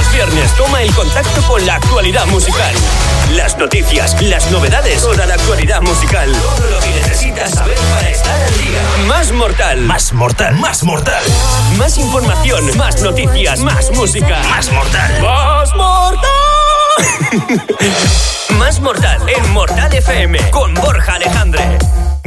Los viernes toma el contacto con la actualidad musical. Las noticias, las novedades, toda la actualidad musical. Todo lo que necesitas saber para estar al día. Más mortal. Más mortal. Más mortal. Más información, más noticias, más música. Más mortal. Más mortal. más mortal en Mortal FM con Borja Alejandre.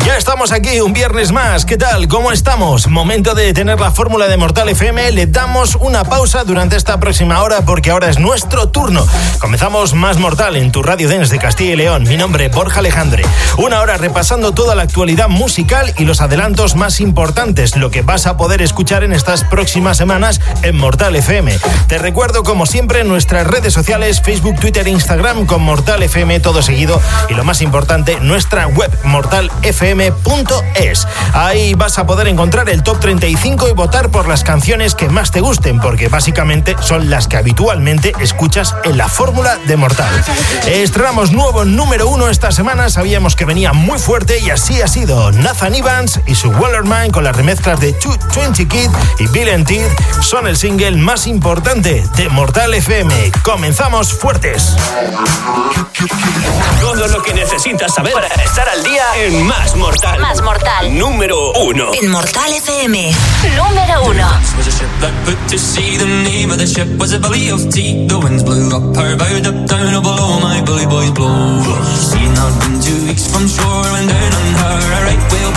Ya estamos aquí un viernes más. ¿Qué tal? ¿Cómo estamos? Momento de tener la fórmula de Mortal FM. Le damos una pausa durante esta próxima hora porque ahora es nuestro turno. Comenzamos más Mortal en tu Radio Dance de Castilla y León. Mi nombre Borja Alejandre. Una hora repasando toda la actualidad musical y los adelantos más importantes, lo que vas a poder escuchar en estas próximas semanas en Mortal FM. Te recuerdo como siempre nuestras redes sociales, Facebook, Twitter Instagram con Mortal FM todo seguido y lo más importante, nuestra web Mortal FM fm.es. Ahí vas a poder encontrar el top 35 y votar por las canciones que más te gusten, porque básicamente son las que habitualmente escuchas en la fórmula de Mortal. Estrenamos nuevo número uno esta semana, sabíamos que venía muy fuerte y así ha sido. Nathan Evans y su Wallerman con las remezclas de Twenty Kid y Bill and Ted son el single más importante de Mortal FM. Comenzamos fuertes. Todo lo que necesitas saber para estar al día en Más Mortal. Más Mortal. Número uno. En Mortal FM. Número uno. was a ship that put to sea. The name of the ship was a belly of tea. The winds blew up her bow, up down, below my bully boys blow. She not been two weeks from shore when down on her a right whale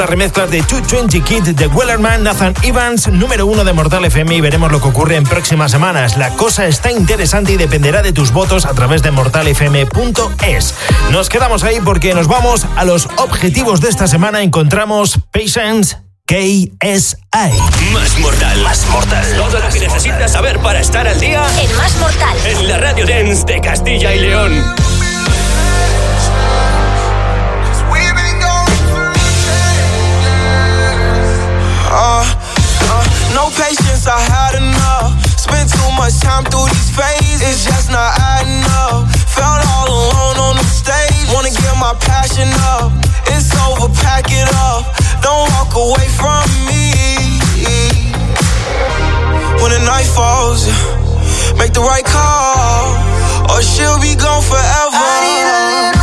las remezclas de 220 Kid de Wellerman, Nathan Evans, número uno de Mortal FM y veremos lo que ocurre en próximas semanas. La cosa está interesante y dependerá de tus votos a través de mortalfm.es. Nos quedamos ahí porque nos vamos a los objetivos de esta semana. Encontramos Patience KSI. Más mortal. Más mortal. Todo lo que necesitas saber para estar al día En Más Mortal. en la Radio Dance de Castilla y León. Patience, I had enough. Spent too much time through these phases, it's just not adding up. Felt all alone on the stage, wanna get my passion up. It's over, pack it up. Don't walk away from me. When the night falls, make the right call, or she'll be gone forever.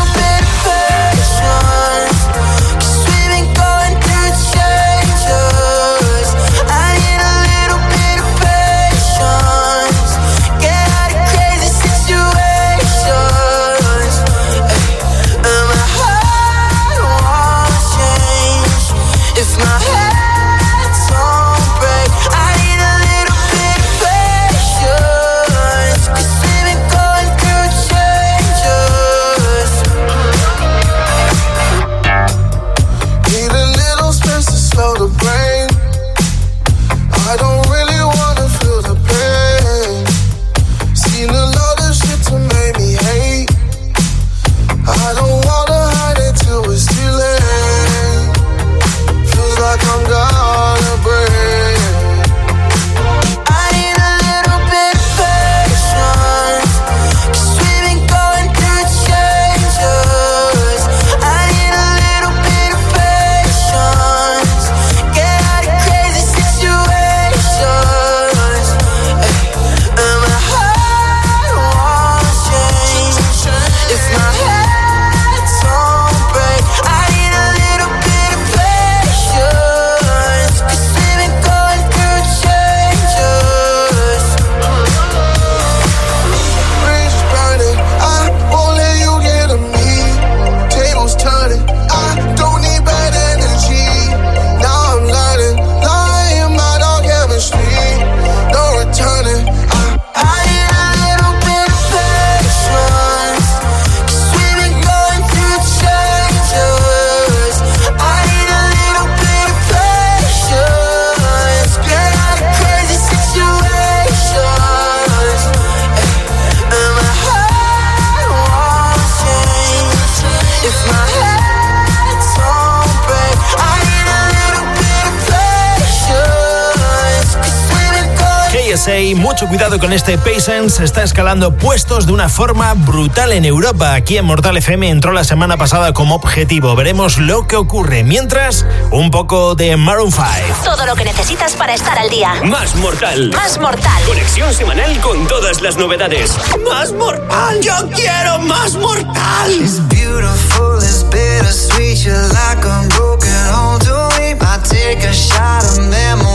Este está escalando puestos de una forma brutal en Europa. Aquí en Mortal FM entró la semana pasada como objetivo. Veremos lo que ocurre. Mientras, un poco de Maroon 5. Todo lo que necesitas para estar al día. Más Mortal. Más Mortal. Conexión semanal con todas las novedades. Más Mortal. Yo quiero más Mortal. It's beautiful, it's bittersweet. You're like a broken home to me. I take a shot of them.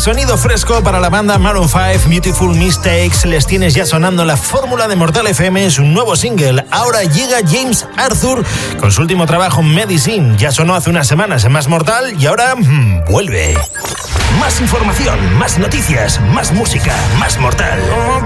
sonido fresco para la banda Maroon 5, Beautiful Mistakes. Les tienes ya sonando la fórmula de Mortal FM, es un nuevo single. Ahora llega James Arthur con su último trabajo, Medicine. Ya sonó hace unas semanas en Más Mortal y ahora mm, vuelve. Más información, más noticias, más música, más Mortal. Oh,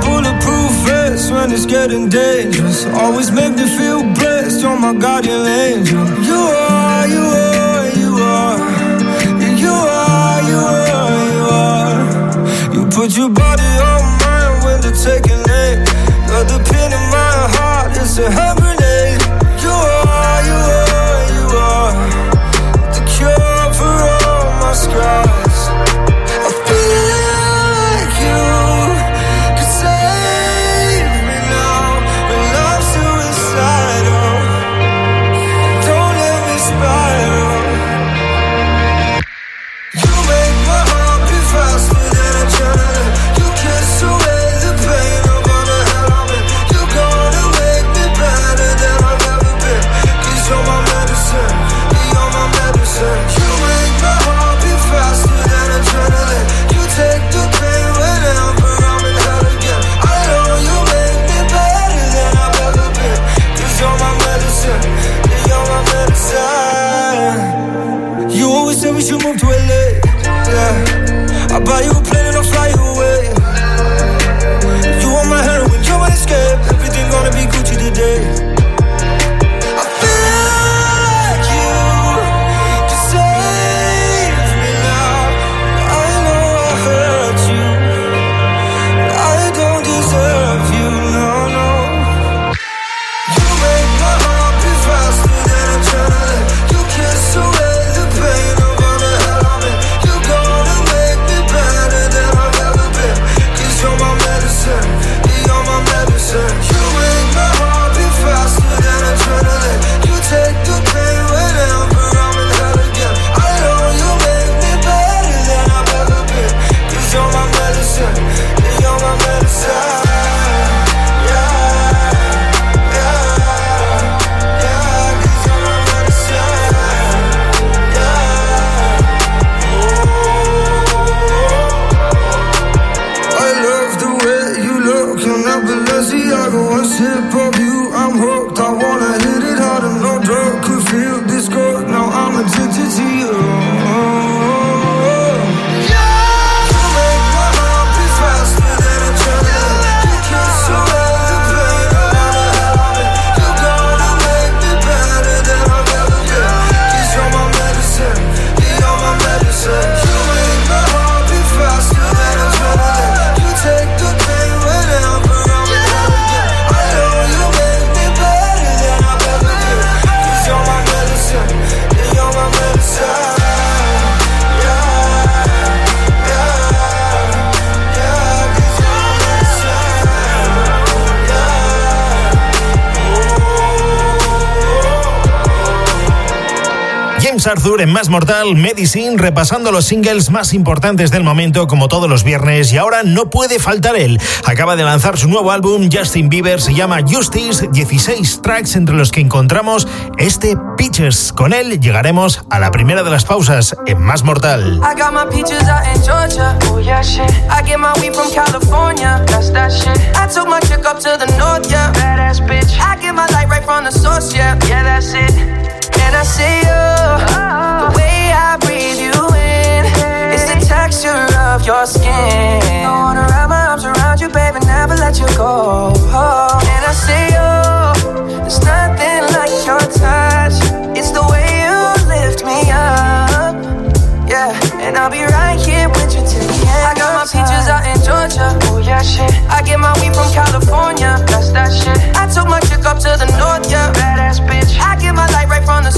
Put your body on mine when they're taking it. Got the pin in my heart, it's a habit. Arthur en Más Mortal, Medicine, repasando los singles más importantes del momento como todos los viernes y ahora no puede faltar él. Acaba de lanzar su nuevo álbum, Justin Bieber, se llama Justice, 16 tracks entre los que encontramos este Peaches. Con él llegaremos a la primera de las pausas en Más Mortal. From the source, yeah, yeah that's it. And I see you,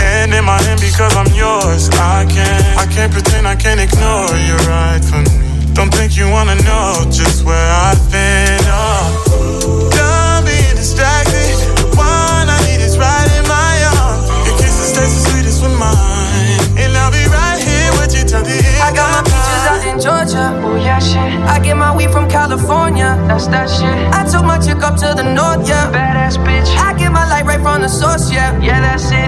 And in my hand because I'm yours. I can't, I can't pretend, I can't ignore you right from me. Don't think you wanna know just where I've been. Oh. Done being distracted. The one I need is right in my arms. Your kisses taste the sweetest with mine, and I'll be right here with you till the end. I got my peaches out in Georgia, oh yeah shit. I get my weed from California, that's that shit. I took my chick up to the north, yeah, badass bitch. I get my light right from the source, yeah, yeah that's it.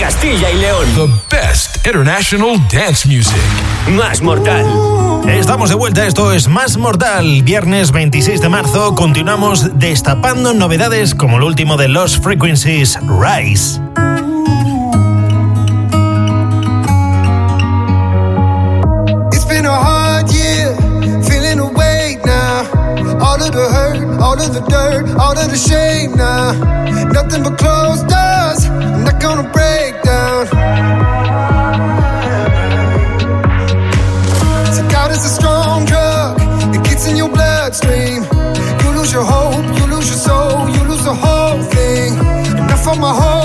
Castilla y León. The best international dance music. Más Mortal. Estamos de vuelta, esto es Más Mortal. Viernes 26 de marzo continuamos destapando novedades como el último de Lost Frequencies, Rise. The hurt, all of the dirt, all of the shame now. Nothing but closed doors, I'm not gonna break down. So doubt is a strong drug, it gets in your bloodstream. You lose your hope, you lose your soul, you lose the whole thing. I fought my whole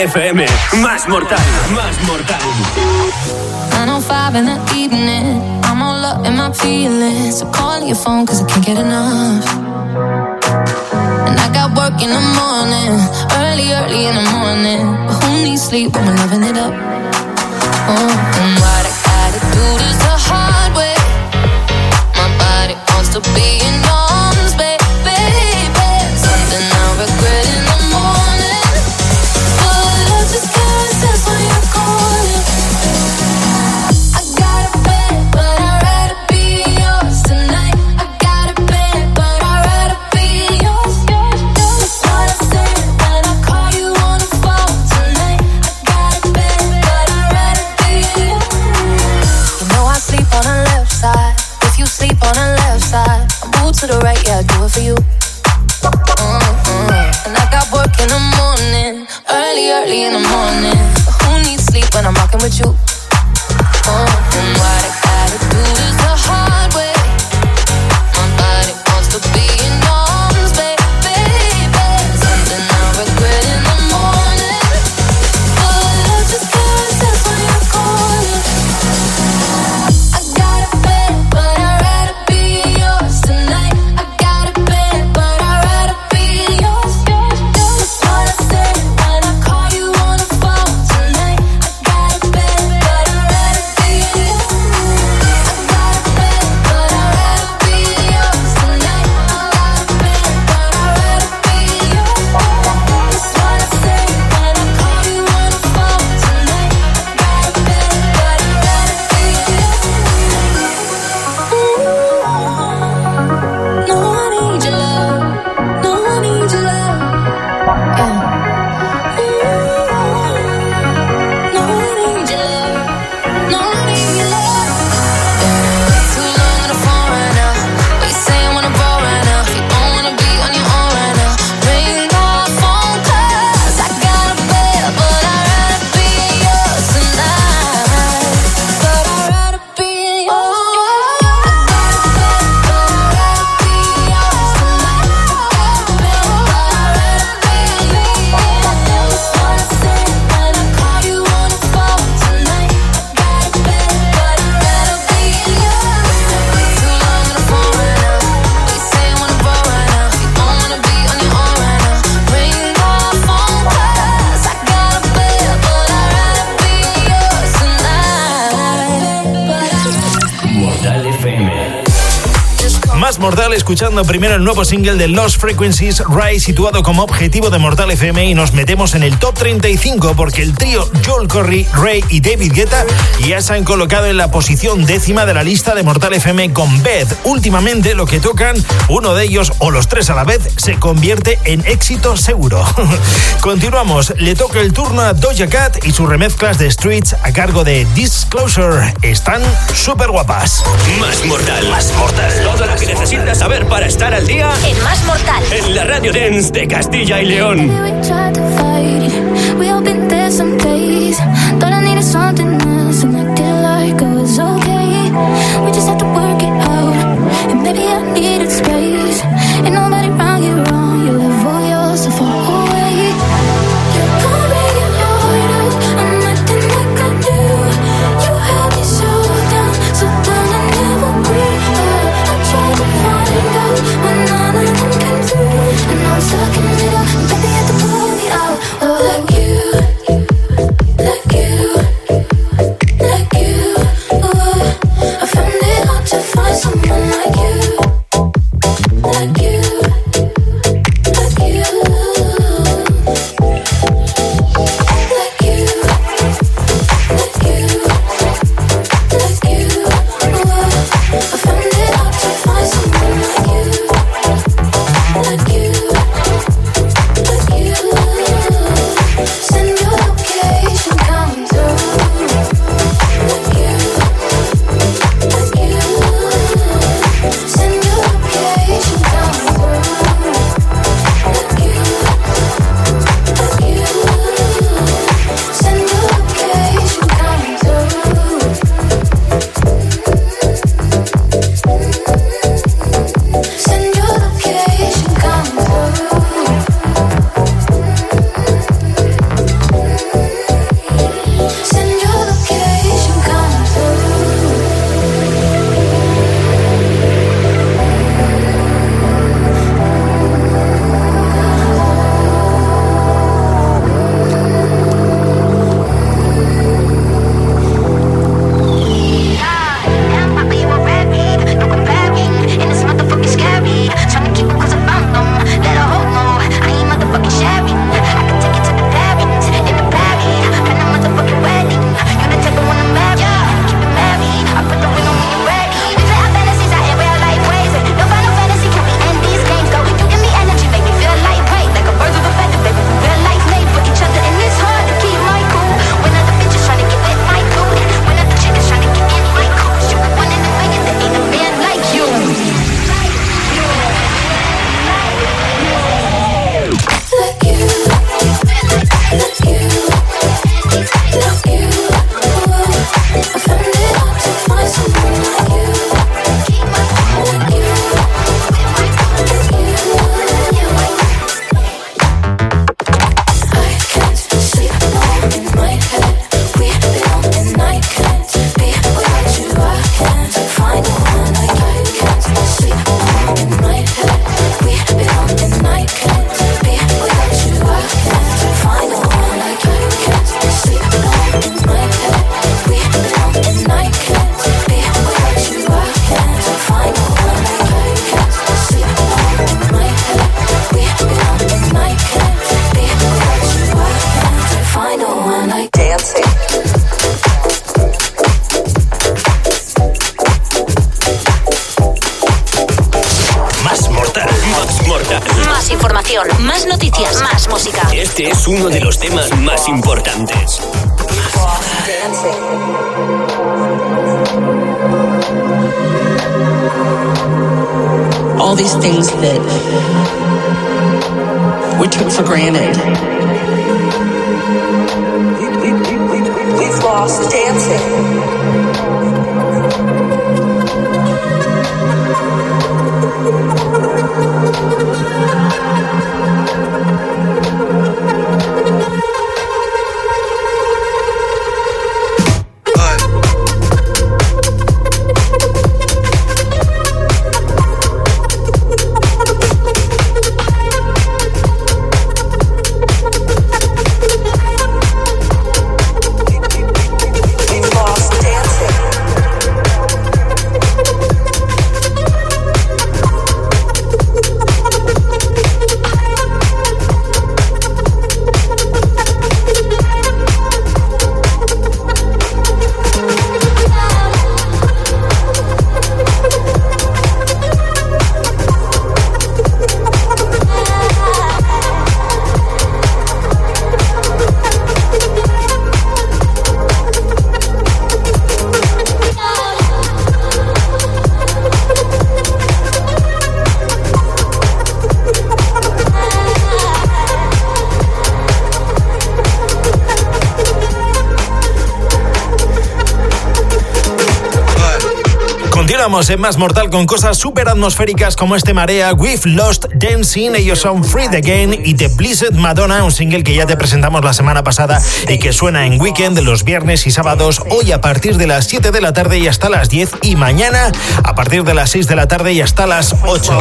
FM. Más mortal, más mortal. 905 in the evening. I'm all up in my feelings. So call your phone cause I can't get enough. And I got work in the morning. Early, early in the morning. But who needs sleep when we're loving it up? Oh, what escuchando primero el nuevo single de Lost Frequencies, Rise, situado como objetivo de Mortal FM y nos metemos en el top 35 porque el trío Joel Corry, Ray y David Guetta ya se han colocado en la posición décima de la lista de Mortal FM con Beth. Últimamente lo que tocan, uno de ellos o los tres a la vez, se convierte en éxito seguro. Continuamos, le toca el turno a Doja Cat y sus remezclas de Streets a cargo de Disclosure. Están súper guapas. Más mortal, más mortal. Todo lo que necesitas saber para estar al día en Más Mortal. En la Radio Dance de Castilla y León. Things that we took for granted. We've lost dancing. Continuamos en Más Mortal con cosas súper atmosféricas como este Marea, We've Lost Dancing, ellos son Free the Game y The Blizzard Madonna, un single que ya te presentamos la semana pasada y que suena en weekend los viernes y sábados, hoy a partir de las 7 de la tarde y hasta las 10 y mañana a partir de las 6 de la tarde y hasta las 8.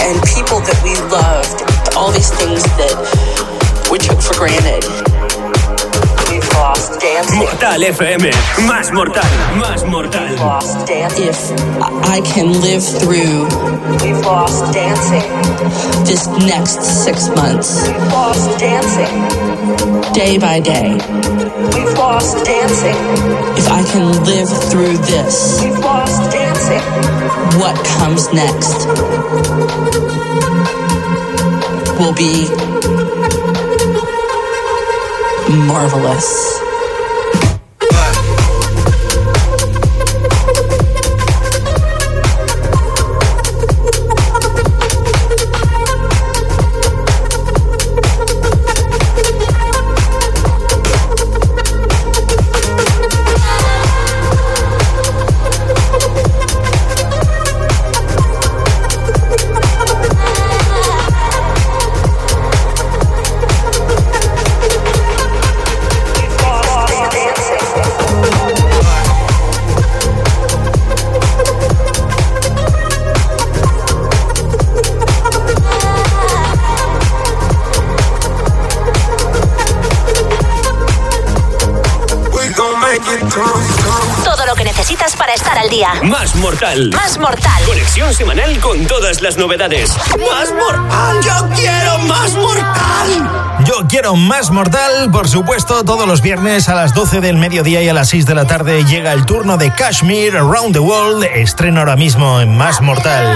and people that we loved, all these things that we took for granted. Lost dancing. Mortal FM, más mortal, más mortal. Lost dancing. If I can live through, we've lost dancing. This next six months, we've lost dancing. Day by day, we've lost dancing. If I can live through this, we've lost dancing. What comes next will be marvelous. Más mortal. Más mortal. Conexión semanal con todas las novedades. Más mortal. Yo quiero más mortal. Yo quiero más mortal, por supuesto, todos los viernes a las 12 del mediodía y a las 6 de la tarde llega el turno de Kashmir Around the World. Estreno ahora mismo en Más Mortal.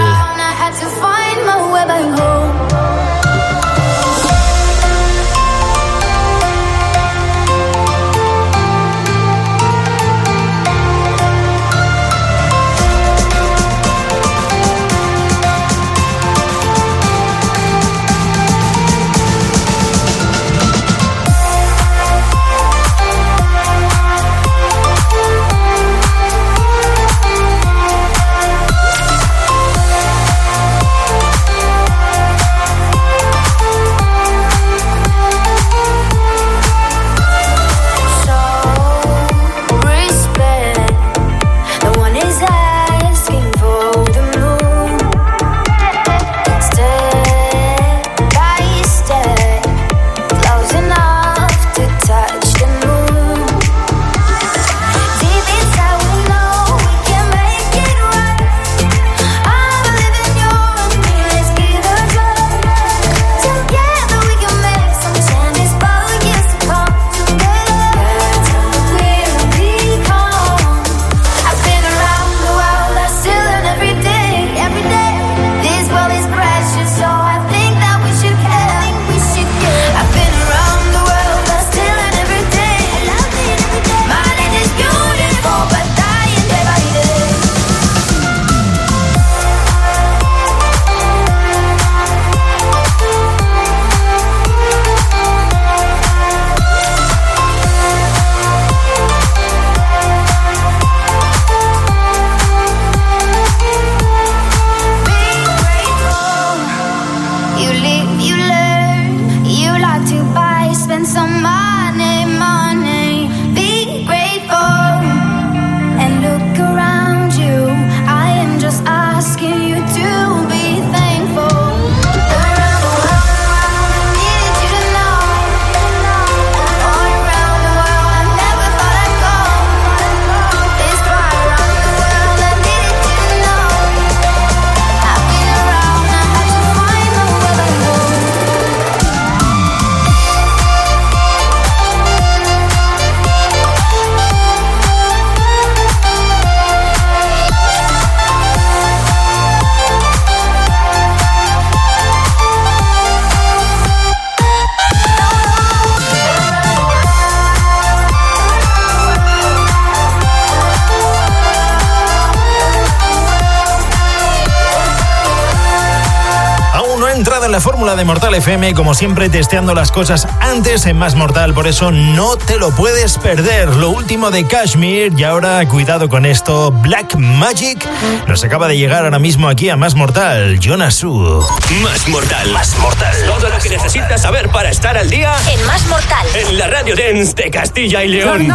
La fórmula de Mortal FM, como siempre testeando las cosas antes en Más Mortal, por eso no te lo puedes perder. Lo último de Kashmir y ahora cuidado con esto, Black Magic nos acaba de llegar ahora mismo aquí a Más Mortal, Jonasu. Más Mortal. Más Mortal. Todo lo que necesitas saber para estar al día en Más Mortal. En la Radio Dance de Castilla y León. Running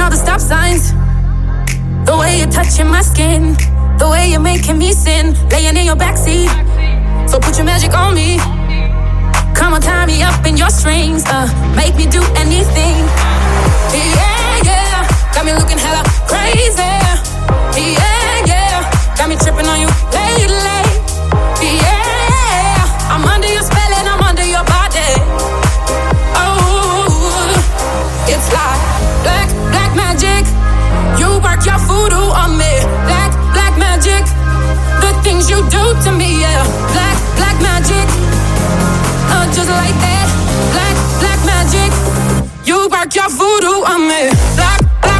all the stop signs. The way you're touching my skin. The way you're making me sin. Laying in your backseat. So put your magic on me. Come on, tie me up in your strings. Uh, make me do anything. Yeah, yeah. Got me looking hella crazy. Yeah, yeah. Got me tripping on you lately. Yeah. I'm under your spell and I'm under your body. Oh, it's like black, black magic. You work your voodoo on me. Black, black magic. The things you do to me, yeah. Black, like that. Black, black magic. You work your voodoo on me. Black, black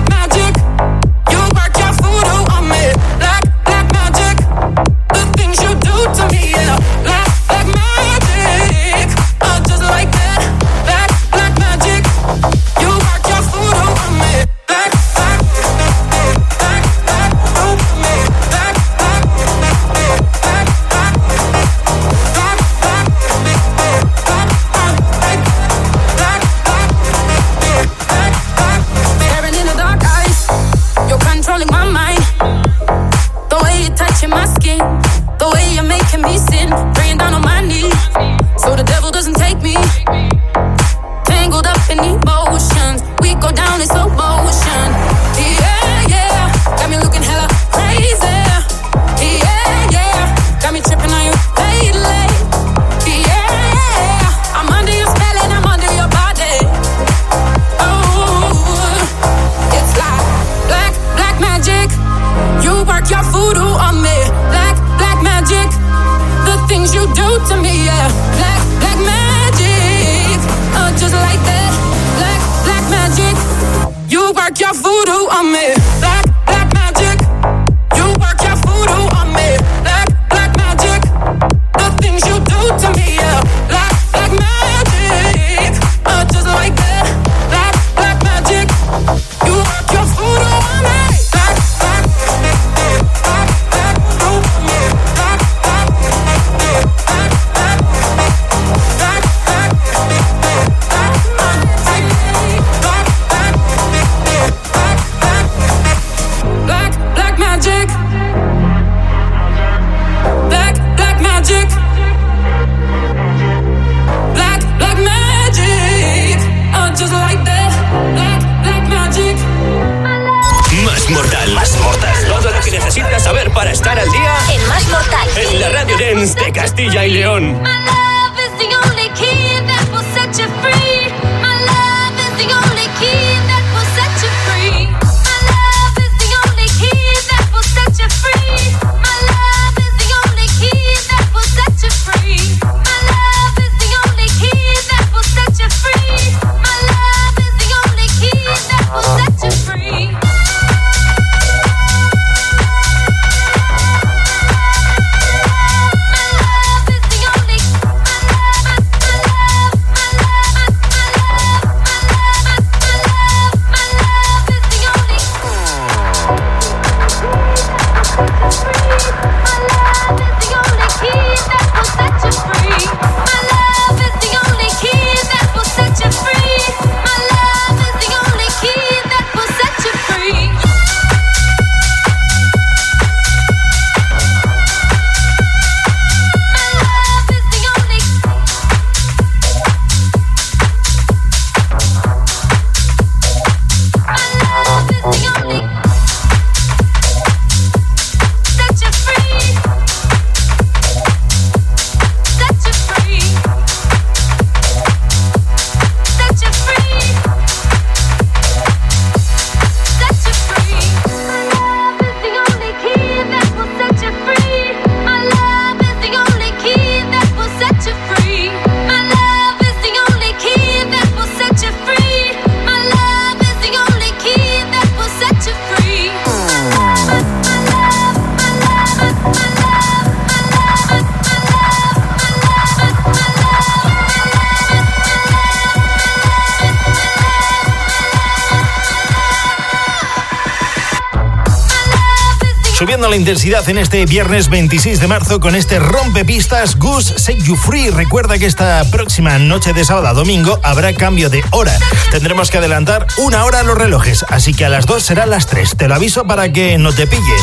intensidad en este viernes 26 de marzo con este rompepistas Goose Set You Free. Recuerda que esta próxima noche de sábado a domingo habrá cambio de hora. Tendremos que adelantar una hora los relojes, así que a las 2 serán las 3. Te lo aviso para que no te pille.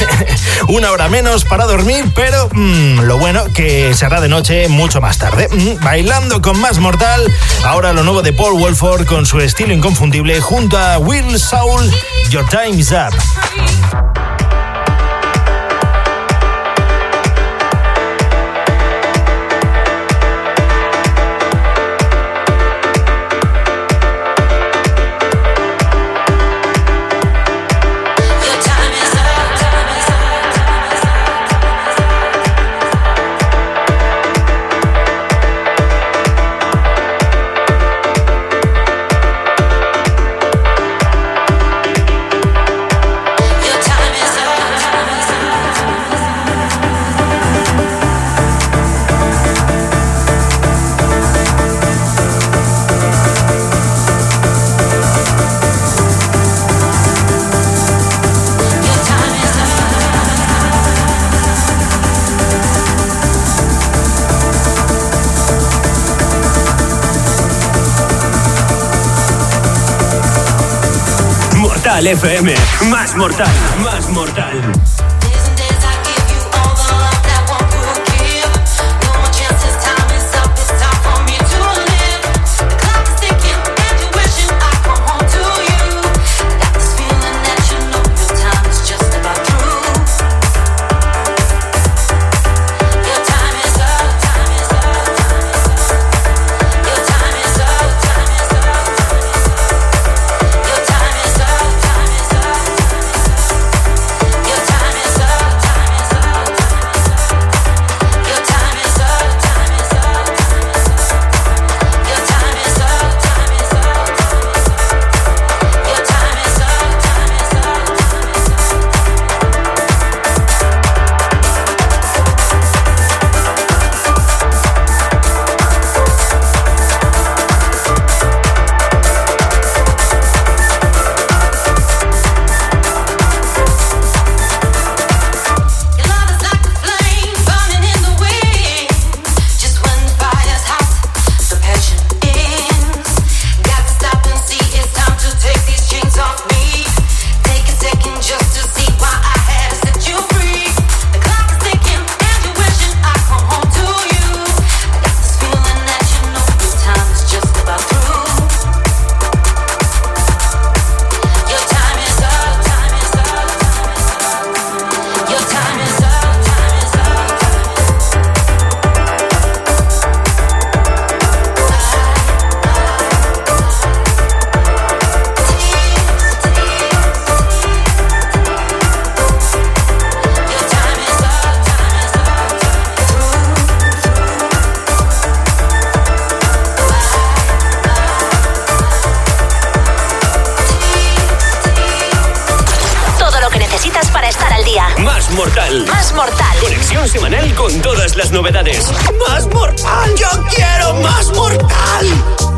una hora menos para dormir, pero mm, lo bueno que será de noche mucho más tarde. Mm, bailando con más mortal, ahora lo nuevo de Paul Wolford con su estilo inconfundible junto a Will Soul, Your Time's Up. FM. Más mortal, más mortal. Más mortal. Conexión semanal con todas las novedades. Más mortal. Yo quiero más mortal.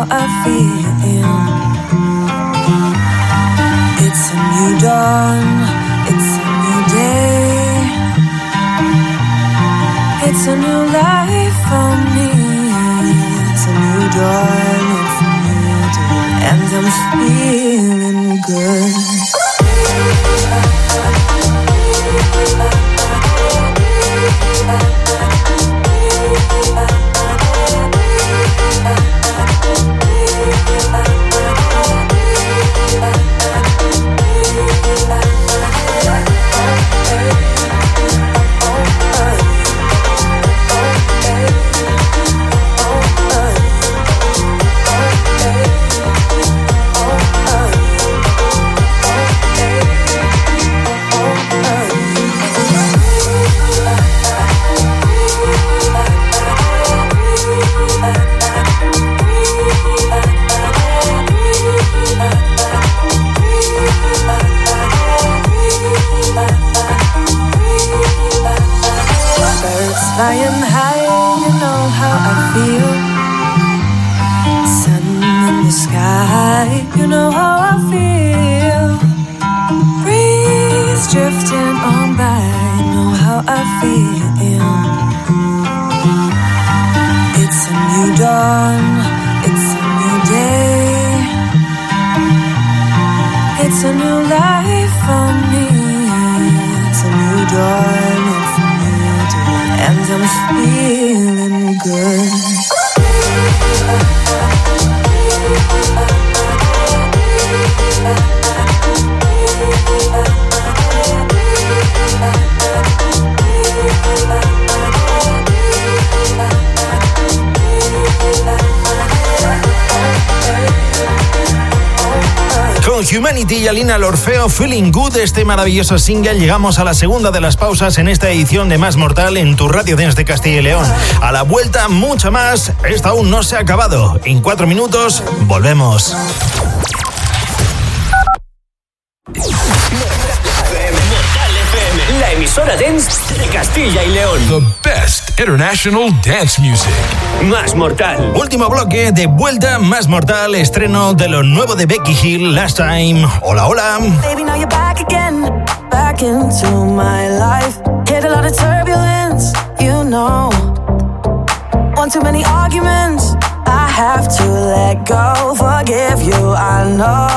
how I feel. It's a new dawn, it's a new day, it's a new life for me. It's a new dawn, it's a new day, and I'm feeling good. Alina Lorfeo Feeling Good, este maravilloso single. Llegamos a la segunda de las pausas en esta edición de Más Mortal en tu radio desde Castilla y León. A la vuelta, mucho más. Esto aún no se ha acabado. En cuatro minutos, volvemos. la emisora dance de Castilla y León. International dance music. Más Mortal. Último bloque de vuelta Más Mortal, estreno de lo nuevo de Becky Hill, Last Time. Hola, hola. Baby, now you're back again, back into my life. Hit a lot of turbulence, you know. One too many arguments, I have to let go. Forgive you, I know.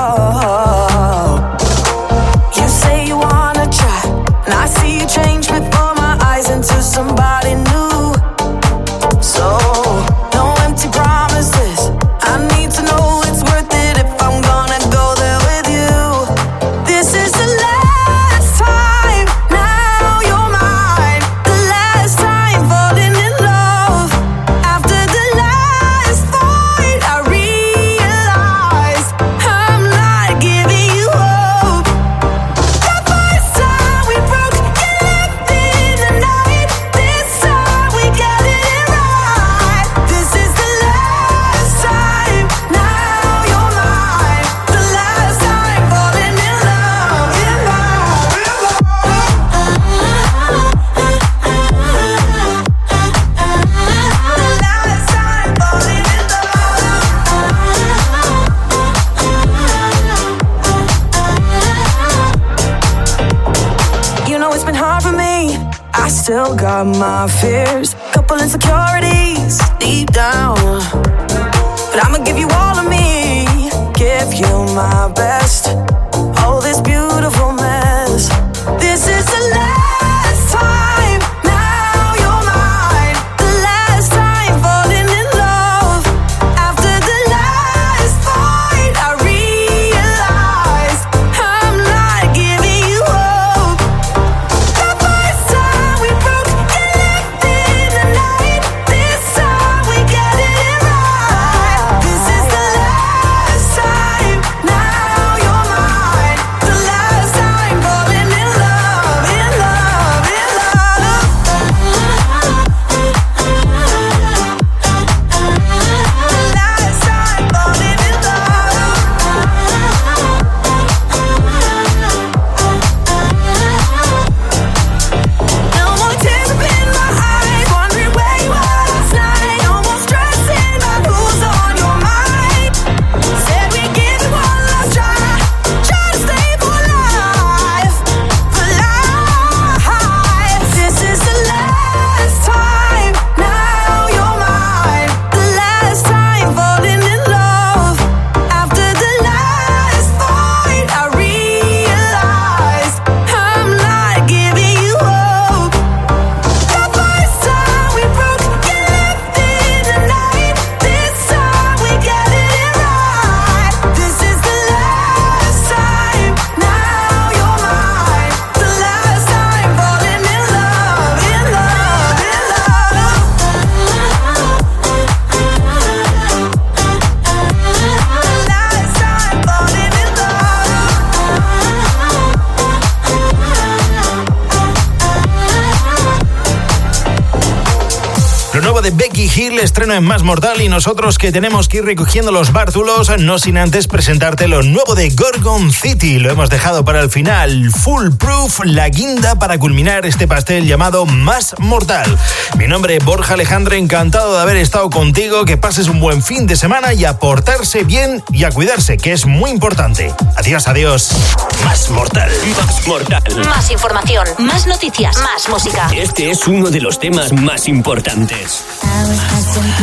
En Más Mortal y nosotros que tenemos que ir recogiendo los bártulos, no sin antes presentarte lo nuevo de Gorgon City. Lo hemos dejado para el final. Full Proof, la guinda para culminar este pastel llamado Más Mortal. Mi nombre es Borja Alejandro, encantado de haber estado contigo, que pases un buen fin de semana y a portarse bien y a cuidarse, que es muy importante. Adiós, adiós. Más Mortal. Más Mortal. Más información, más noticias, más música. Este es uno de los temas más importantes. I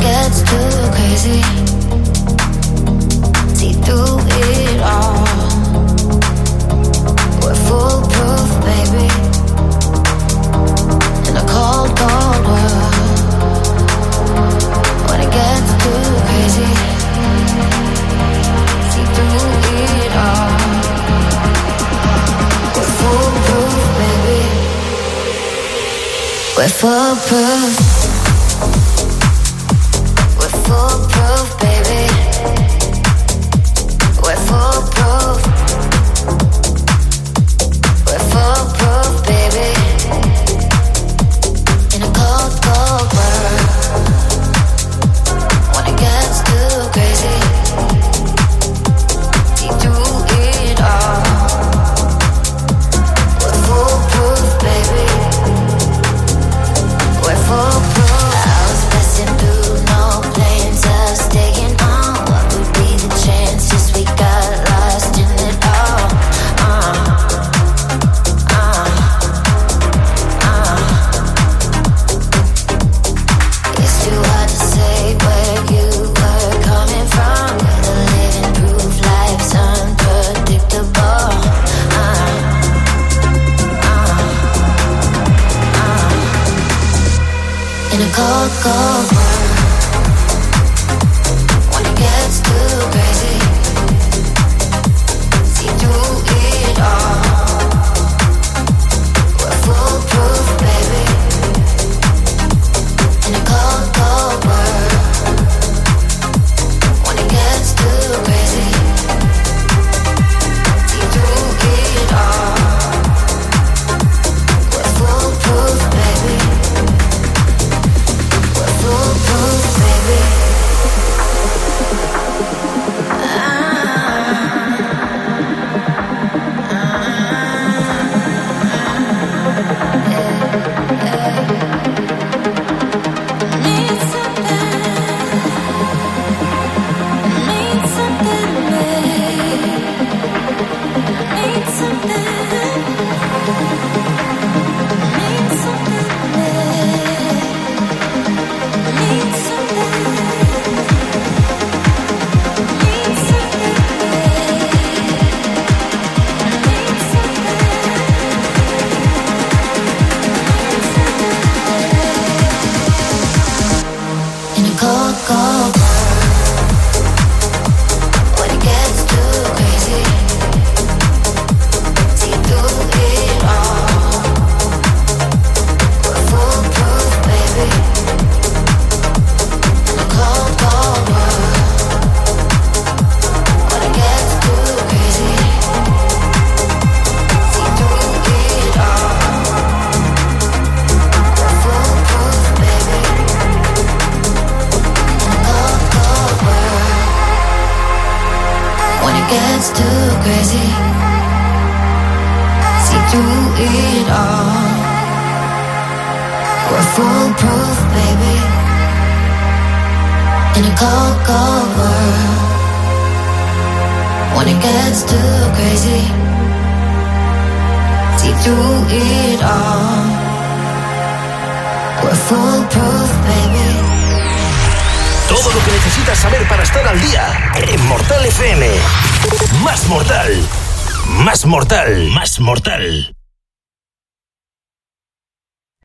gets too crazy. See through it all. We're foolproof, baby. In a cold, cold world. When it gets too crazy. See through it all. We're foolproof, baby. We're foolproof.